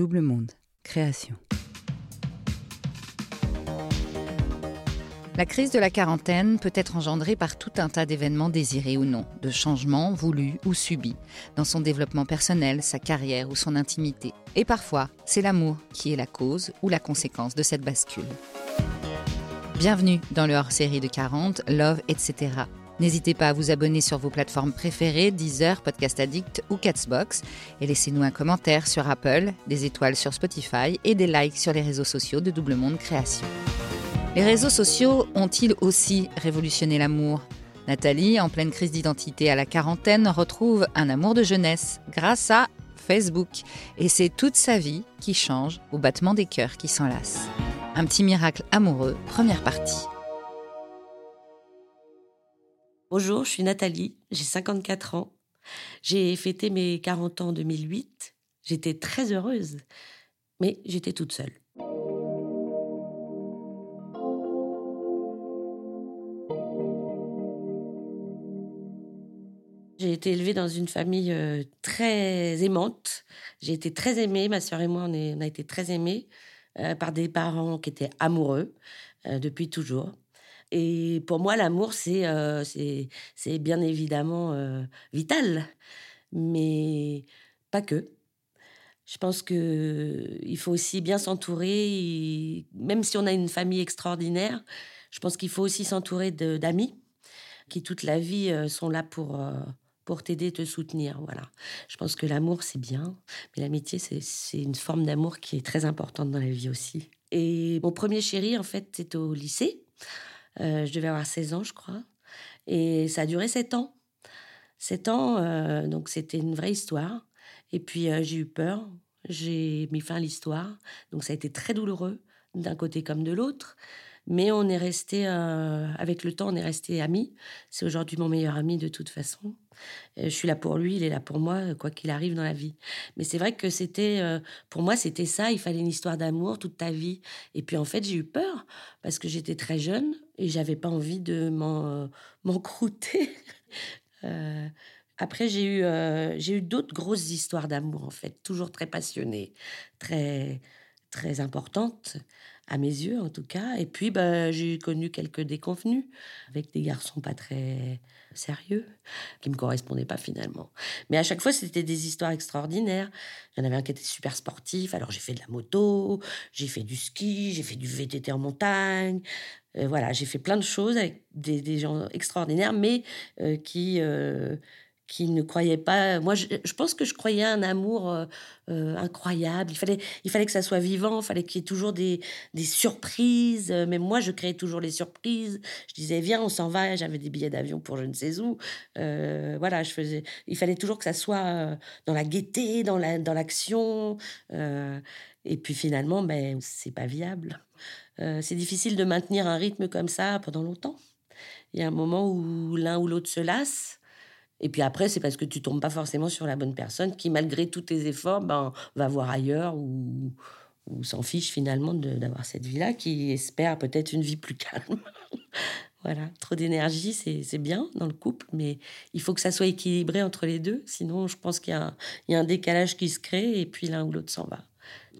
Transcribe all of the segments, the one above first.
Double Monde, création. La crise de la quarantaine peut être engendrée par tout un tas d'événements désirés ou non, de changements voulus ou subis, dans son développement personnel, sa carrière ou son intimité. Et parfois, c'est l'amour qui est la cause ou la conséquence de cette bascule. Bienvenue dans le hors-série de 40, Love, etc. N'hésitez pas à vous abonner sur vos plateformes préférées, Deezer, Podcast Addict ou Catsbox, et laissez-nous un commentaire sur Apple, des étoiles sur Spotify et des likes sur les réseaux sociaux de Double Monde Création. Les réseaux sociaux ont-ils aussi révolutionné l'amour? Nathalie, en pleine crise d'identité à la quarantaine, retrouve un amour de jeunesse grâce à Facebook. Et c'est toute sa vie qui change au battement des cœurs qui s'enlacent. Un petit miracle amoureux, première partie. Bonjour, je suis Nathalie, j'ai 54 ans. J'ai fêté mes 40 ans en 2008. J'étais très heureuse, mais j'étais toute seule. J'ai été élevée dans une famille euh, très aimante. J'ai été très aimée. Ma sœur et moi, on, a été très aimés euh, par des parents qui étaient amoureux euh, depuis toujours. Et pour moi, l'amour, c'est c'est bien évidemment vital, mais pas que. Je pense que il faut aussi bien s'entourer, même si on a une famille extraordinaire. Je pense qu'il faut aussi s'entourer d'amis qui toute la vie sont là pour pour t'aider, te soutenir. Voilà. Je pense que l'amour, c'est bien, mais l'amitié, c'est une forme d'amour qui est très importante dans la vie aussi. Et mon premier chéri, en fait, c'était au lycée. Euh, je devais avoir 16 ans, je crois. Et ça a duré 7 ans. 7 ans, euh, donc c'était une vraie histoire. Et puis euh, j'ai eu peur, j'ai mis fin à l'histoire. Donc ça a été très douloureux, d'un côté comme de l'autre. Mais on est resté, euh, avec le temps, on est resté amis. C'est aujourd'hui mon meilleur ami de toute façon. je suis là pour lui, il est là pour moi, quoi qu'il arrive dans la vie. Mais c'est vrai que c'était, euh, pour moi, c'était ça. Il fallait une histoire d'amour toute ta vie. Et puis en fait, j'ai eu peur parce que j'étais très jeune et j'avais pas envie de m'en, croûter. Euh, après, j'ai eu, eu d'autres grosses histoires d'amour, en fait, toujours très passionnées, très, très importantes à mes yeux en tout cas. Et puis, bah, j'ai connu quelques déconvenus avec des garçons pas très sérieux, qui me correspondaient pas finalement. Mais à chaque fois, c'était des histoires extraordinaires. Il y en avait un qui était super sportif, alors j'ai fait de la moto, j'ai fait du ski, j'ai fait du VTT en montagne. Euh, voilà, j'ai fait plein de choses avec des, gens extraordinaires, mais euh, qui... Euh, qui ne croyait pas. Moi, je, pense que je croyais un amour euh, euh, incroyable. Il fallait, il fallait que ça soit vivant, il fallait qu'il y ait toujours des, surprises. Mais moi, je créais toujours les surprises. Je disais, viens, on s'en va. J'avais des billets d'avion pour je ne sais où. Euh, voilà, je faisais. Il fallait toujours que ça soit dans la gaieté, dans la, dans l'action. et puis finalement, ben, c'est pas viable. c'est difficile de maintenir un rythme comme ça pendant longtemps. Il y a un moment où l'un ou l'autre se lasse. Et puis après, c'est parce que tu tombes pas forcément sur la bonne personne qui, malgré tous tes efforts, ben, va voir ailleurs ou, s'en fiche finalement d'avoir cette vie-là, qui espère peut-être une vie plus calme. voilà, trop d'énergie, c'est bien dans le couple, mais il faut que ça soit équilibré entre les deux. Sinon, je pense qu'il y, y, a un décalage qui se crée et puis l'un ou l'autre s'en va.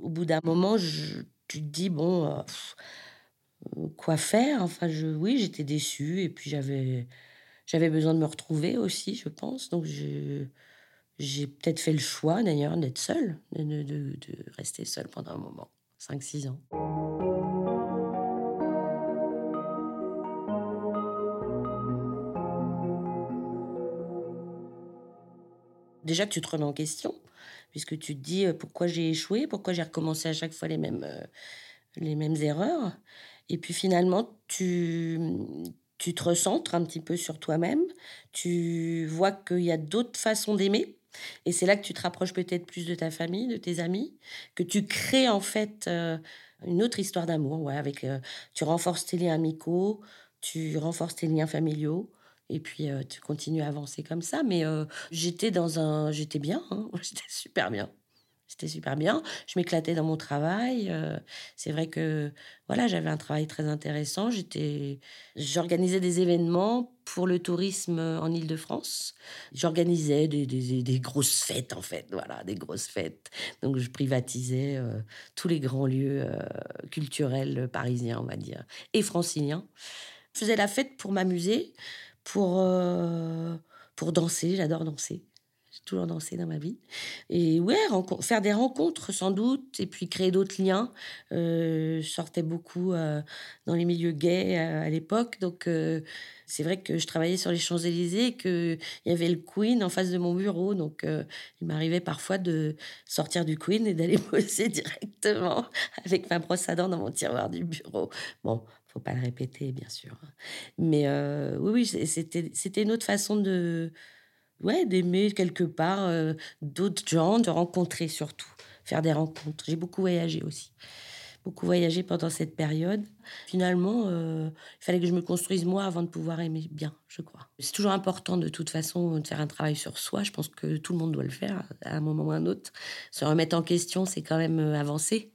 Au bout d'un moment, tu te dis, bon, euh, quoi faire? Enfin, je, oui, j'étais déçue et puis j'avais j'avais besoin de me retrouver aussi, je pense. Donc, j'ai peut-être fait le choix, d'ailleurs, d'être seule, de, rester seule pendant un moment, 5-6 ans. Déjà tu te remets en question, puisque tu te dis euh, pourquoi j'ai échoué, pourquoi j'ai recommencé à chaque fois les mêmes, euh, les mêmes erreurs. Et puis finalement, tu, tu te recentres un petit peu sur toi-même, tu vois qu'il y a d'autres façons d'aimer, et c'est là que tu te rapproches peut-être plus de ta famille, de tes amis, que tu crées en fait euh, une autre histoire d'amour, ouais, avec, euh, tu renforces tes liens amicaux, tu renforces tes liens familiaux, et puis euh, tu continues à avancer comme ça. Mais j'étais dans un, j'étais bien, hein, j'étais super bien. C'était super bien. Je m'éclatais dans mon travail. Euh, c'est vrai que voilà, j'avais un travail très intéressant. J'étais, j'organisais des événements pour le tourisme en Île-de-France. J'organisais des, des, grosses fêtes en fait, voilà, des grosses fêtes. Donc je privatisais euh, tous les grands lieux euh, culturels parisiens, on va dire, et franciliens. Je faisais la fête pour m'amuser, pour pour danser. J'adore danser toujours dansé dans ma vie. Et ouais, faire des rencontres sans doute, et puis créer d'autres liens. Euh, je sortais beaucoup euh, dans les milieux gays euh, à, l'époque, donc c'est vrai que je travaillais sur les Champs-Élysées, qu'il y avait le Queen en face de mon bureau, donc il m'arrivait parfois de sortir du Queen et d'aller bosser directement avec ma brosse à dents dans mon tiroir du bureau. Bon, faut pas le répéter, bien sûr. Hein. Mais oui, oui, c'était, c'était une autre façon de, ouais, d'aimer quelque part euh, d'autres gens, de rencontrer surtout, faire des rencontres. J'ai beaucoup voyagé aussi. Beaucoup voyagé pendant cette période. Finalement, euh, il fallait que je me construise moi avant de pouvoir aimer bien, je crois. C'est toujours important de toute façon de faire un travail sur soi. Je pense que tout le monde doit le faire à un moment ou à un autre. Se remettre en question, c'est quand même euh, avancer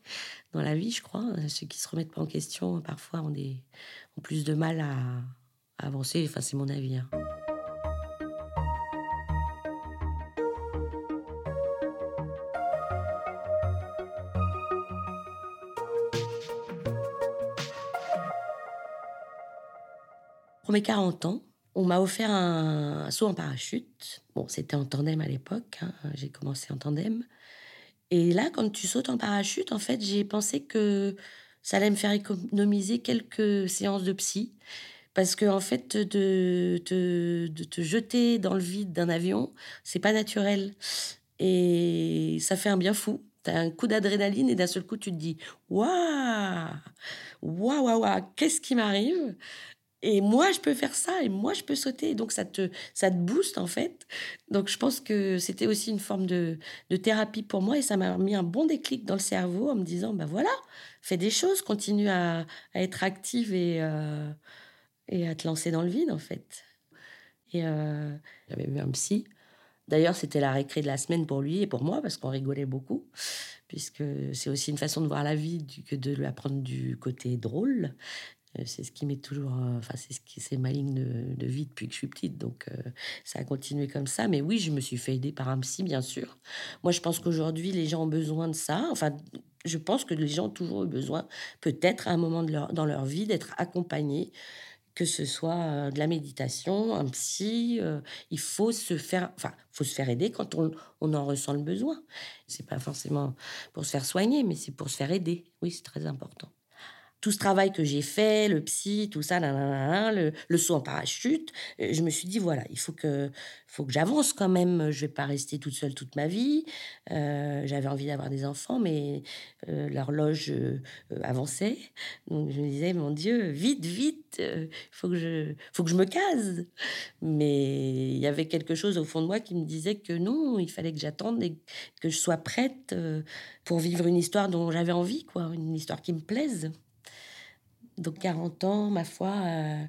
dans la vie, je crois. Ceux qui se remettent pas en question, parfois, ont, des, ont plus de mal à, avancer. Enfin, c'est mon avis. Hein. Mes 40 ans, on m'a offert un saut en parachute. Bon, c'était en tandem à l'époque. Hein. J'ai commencé en tandem. Et là, quand tu sautes en parachute, en fait, j'ai pensé que ça allait me faire économiser quelques séances de psy. Parce que, en fait, de, de te jeter dans le vide d'un avion, c'est pas naturel. Et ça fait un bien fou. Tu as un coup d'adrénaline et d'un seul coup, tu te dis Waouh Waouh, waouh, waouh, qu'est-ce qui m'arrive? Et moi, je peux faire ça, et moi, je peux sauter. Donc, ça te, ça te booste, en fait. Donc, je pense que c'était aussi une forme de, de, thérapie pour moi, et ça m'a mis un bon déclic dans le cerveau en me disant, ben voilà, fais des choses, continue à, à être active et, euh, et à te lancer dans le vide, en fait. J'avais vu un psy. D'ailleurs, c'était la récré de la semaine pour lui et pour moi, parce qu'on rigolait beaucoup, puisque c'est aussi une façon de voir la vie que de la prendre du côté drôle. Euh, c'est ce qui m'est toujours. Euh, enfin, c'est ce qui c'est ma ligne de, vie depuis que je suis petite. Donc, euh, ça a continué comme ça. Mais oui, je me suis fait aider par un psy, bien sûr. Moi, je pense qu'aujourd'hui, les gens ont besoin de ça. Enfin, je pense que les gens ont toujours eu besoin, peut-être à un moment de leur, dans leur vie, d'être accompagnés que ce soit de la méditation, un psy, il faut se faire, enfin, faut se faire aider quand on, on en ressent le besoin. C'est pas forcément pour se faire soigner, mais c'est pour se faire aider. Oui, c'est très important tout ce travail que j'ai fait, le psy, tout ça, le, saut en parachute, euh, je me suis dit, voilà, il faut que, faut que j'avance quand même. Je vais pas rester toute seule toute ma vie. Euh, j'avais envie d'avoir des enfants, mais euh, l'horloge avançait. Donc je me disais, mon Dieu, vite, vite, faut, faut que je me case. Mais il y avait quelque chose au fond de moi qui me disait que non, il fallait que j'attende et que je sois prête pour vivre une histoire dont j'avais envie, quoi, une histoire qui me plaise. Donc 40 ans, ma foi, euh,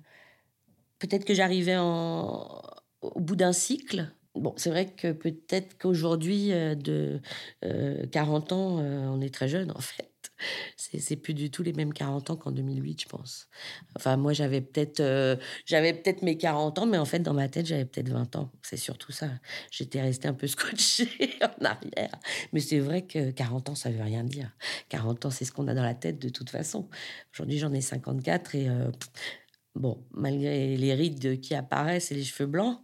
peut-être que j'arrivais au bout d'un cycle. Bon, c'est vrai que peut-être qu'aujourd'hui, euh, de 40 euh, ans, on est très jeune en fait. C'est plus du tout les mêmes 40 ans qu'en 2008, je pense. Enfin, moi, j'avais peut-être euh, peut-être mes 40 ans, mais en fait, dans ma tête, j'avais peut-être 20 ans. C'est surtout ça. J'étais restée un peu scotchée en arrière. Mais c'est vrai que 40 ans, ça veut rien dire. 40 ans, c'est ce qu'on a dans la tête de toute façon. Aujourd'hui, j'en ai 54 et euh, bon, malgré les rides qui apparaissent et les cheveux blancs,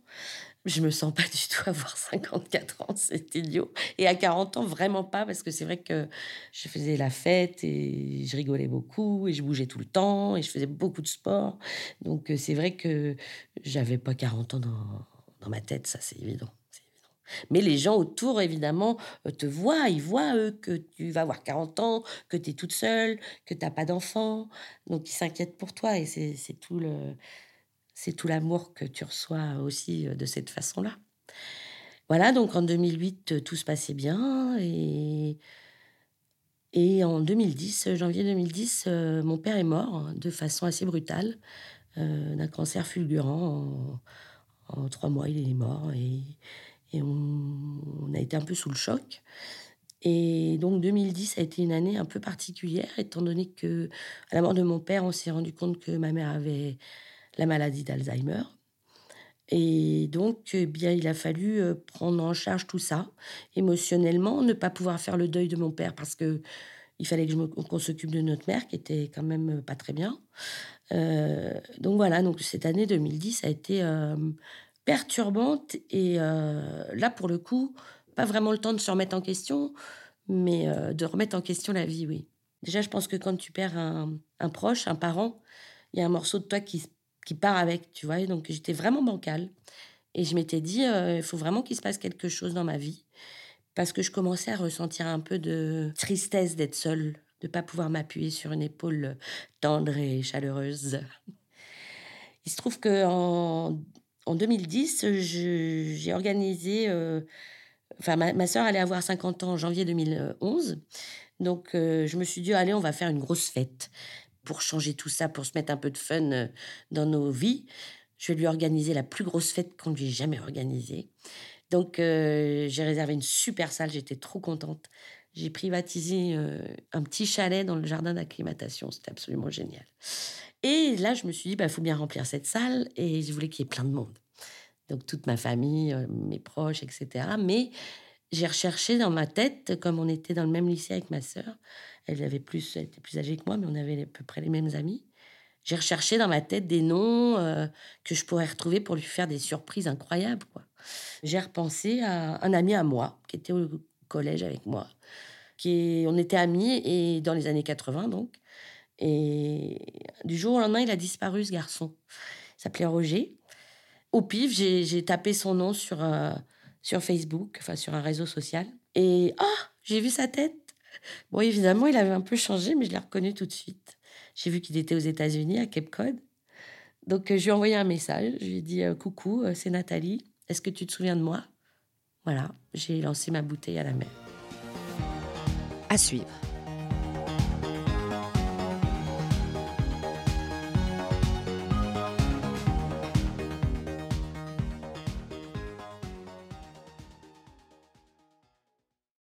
je me sens pas du tout avoir 54 ans, c'est idiot. Et à 40 ans, vraiment pas, parce que c'est vrai que je faisais la fête et je rigolais beaucoup et je bougeais tout le temps et je faisais beaucoup de sport. Donc euh, c'est vrai que j'avais pas 40 ans dans, dans ma tête, ça c'est évident. Mais les gens autour, évidemment, euh, te voient. Ils voient, eux, que tu vas avoir 40 ans, que tu es toute seule, que tu n'as pas d'enfant. Donc, ils s'inquiètent pour toi. Et c'est tout le c'est tout l'amour que tu reçois aussi euh, de cette façon-là. Voilà, donc en 2008, euh, tout se passait bien. Et, et en 2010, janvier 2010, euh, mon père est mort de façon assez brutale, d'un cancer fulgurant. En, trois mois, il est mort. Et, et on, a été un peu sous le choc. Et donc 2010 a été une année un peu particulière, étant donné que à la mort de mon père, on s'est rendu compte que ma mère avait la maladie d'Alzheimer. Et donc, eh bien, il a fallu euh, prendre en charge tout ça émotionnellement, ne pas pouvoir faire le deuil de mon père parce que il fallait que je qu'on s'occupe de notre mère qui était quand même pas très bien. Euh, donc voilà, donc cette année 2010 a été euh, perturbante et là pour le coup, pas vraiment le temps de se remettre en question, mais de remettre en question la vie, oui. Déjà, je pense que quand tu perds un, un proche, un parent, il y a un morceau de toi qui qui part avec, tu vois. Donc, j'étais vraiment bancale. Et je m'étais dit, euh, il faut vraiment qu'il se passe quelque chose dans ma vie. Parce que je commençais à ressentir un peu de tristesse d'être seule, de pas pouvoir m'appuyer sur une épaule tendre et chaleureuse. Il se trouve que en, en 2010, j'ai organisé. Euh, enfin, ma, ma soeur allait avoir 50 ans en janvier 2011. Donc, euh, je me suis dit, allez, on va faire une grosse fête pour changer tout ça, pour se mettre un peu de fun euh, dans nos vies. Je vais lui organiser la plus grosse fête qu'on lui ait jamais organisée. Donc, euh, j'ai réservé une super salle, j'étais trop contente. J'ai privatisé euh, un petit chalet dans le jardin d'acclimatation, c'était absolument génial. Et là, je me suis dit, il bah, faut bien remplir cette salle, et je voulais qu'il y ait plein de monde. Donc, toute ma famille, mes proches, etc. Mais j'ai recherché dans ma tête, comme on était dans le même lycée avec ma sœur, elle avait plus, était plus âgée que moi, mais on avait à peu près les mêmes amis. J'ai recherché dans ma tête des noms euh, que je pourrais retrouver pour lui faire des surprises incroyables. Quoi. J'ai repensé à un ami à moi qui était au collège avec moi. Qui on était amis et dans les années 80 donc. Et du jour au lendemain, il a disparu ce garçon. Il s'appelait Roger. Au pif, j'ai tapé son nom sur, euh, sur Facebook, enfin sur un réseau social. Et ah, j'ai vu sa tête. Bon, évidemment, il avait un peu changé, mais je l'ai reconnu tout de suite. J'ai vu qu'il était aux États-Unis, à Cape Cod. Donc, euh, je lui ai envoyé un message. Je lui ai dit euh, Coucou, euh, c'est Nathalie. Est-ce que tu te souviens de moi? Voilà, j'ai lancé ma bouteille à la mer. À suivre.